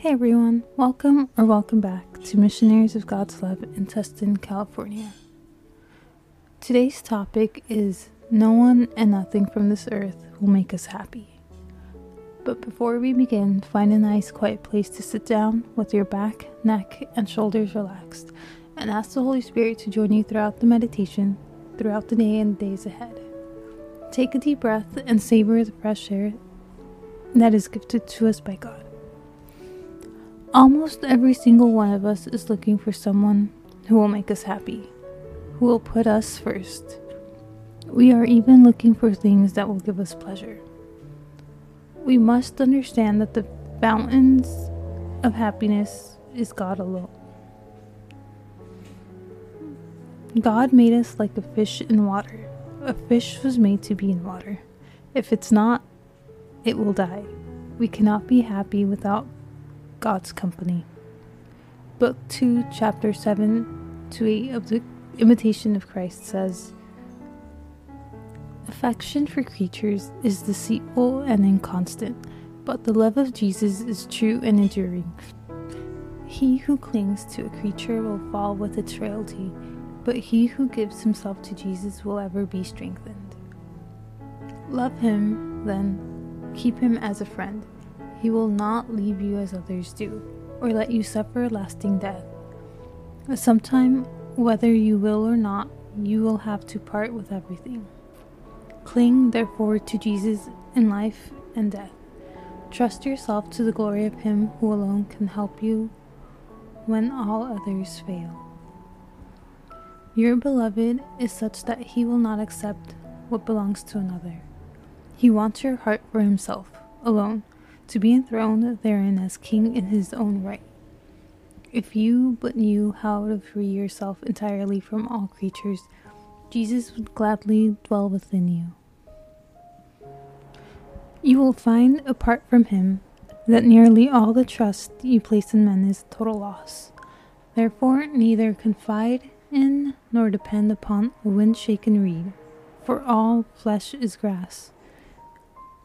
Hey everyone, welcome or welcome back to Missionaries of God's Love in Tustin, California. Today's topic is No one and nothing from this earth will make us happy. But before we begin, find a nice quiet place to sit down with your back, neck, and shoulders relaxed and ask the Holy Spirit to join you throughout the meditation, throughout the day and days ahead. Take a deep breath and savor the fresh air that is gifted to us by God. Almost every single one of us is looking for someone who will make us happy, who will put us first. We are even looking for things that will give us pleasure. We must understand that the fountains of happiness is God alone. God made us like a fish in water. A fish was made to be in water. If it's not, it will die. We cannot be happy without God's company. Book 2, chapter 7 to 8 of the Imitation of Christ says Affection for creatures is deceitful and inconstant, but the love of Jesus is true and enduring. He who clings to a creature will fall with its frailty, but he who gives himself to Jesus will ever be strengthened. Love him, then, keep him as a friend he will not leave you as others do, or let you suffer lasting death. Sometime, whether you will or not, you will have to part with everything. Cling, therefore, to Jesus in life and death. Trust yourself to the glory of Him who alone can help you when all others fail. Your beloved is such that He will not accept what belongs to another. He wants your heart for Himself alone to be enthroned therein as king in his own right. If you but knew how to free yourself entirely from all creatures, Jesus would gladly dwell within you. You will find, apart from him, that nearly all the trust you place in men is total loss. Therefore, neither confide in nor depend upon a wind shaken reed, for all flesh is grass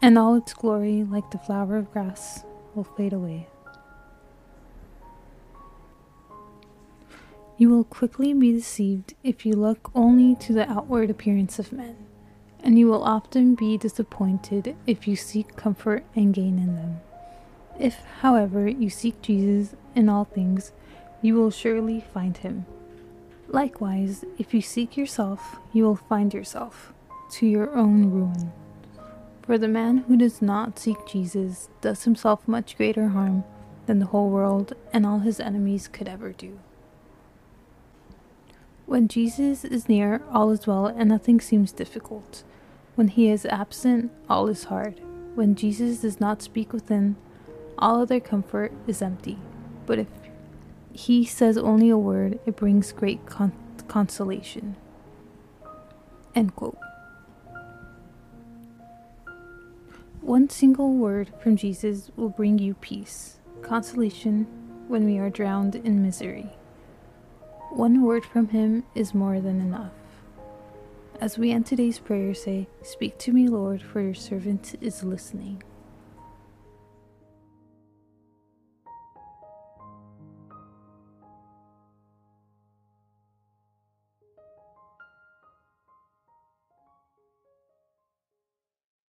and all its glory, like the flower of grass, will fade away. You will quickly be deceived if you look only to the outward appearance of men, and you will often be disappointed if you seek comfort and gain in them. If, however, you seek Jesus in all things, you will surely find him. Likewise, if you seek yourself, you will find yourself, to your own ruin. For the man who does not seek Jesus does himself much greater harm than the whole world and all his enemies could ever do. When Jesus is near, all is well and nothing seems difficult. When he is absent, all is hard. When Jesus does not speak within, all other comfort is empty. But if he says only a word, it brings great con- consolation. End quote. One single word from Jesus will bring you peace, consolation when we are drowned in misery. One word from Him is more than enough. As we end today's prayer, say, Speak to me, Lord, for your servant is listening.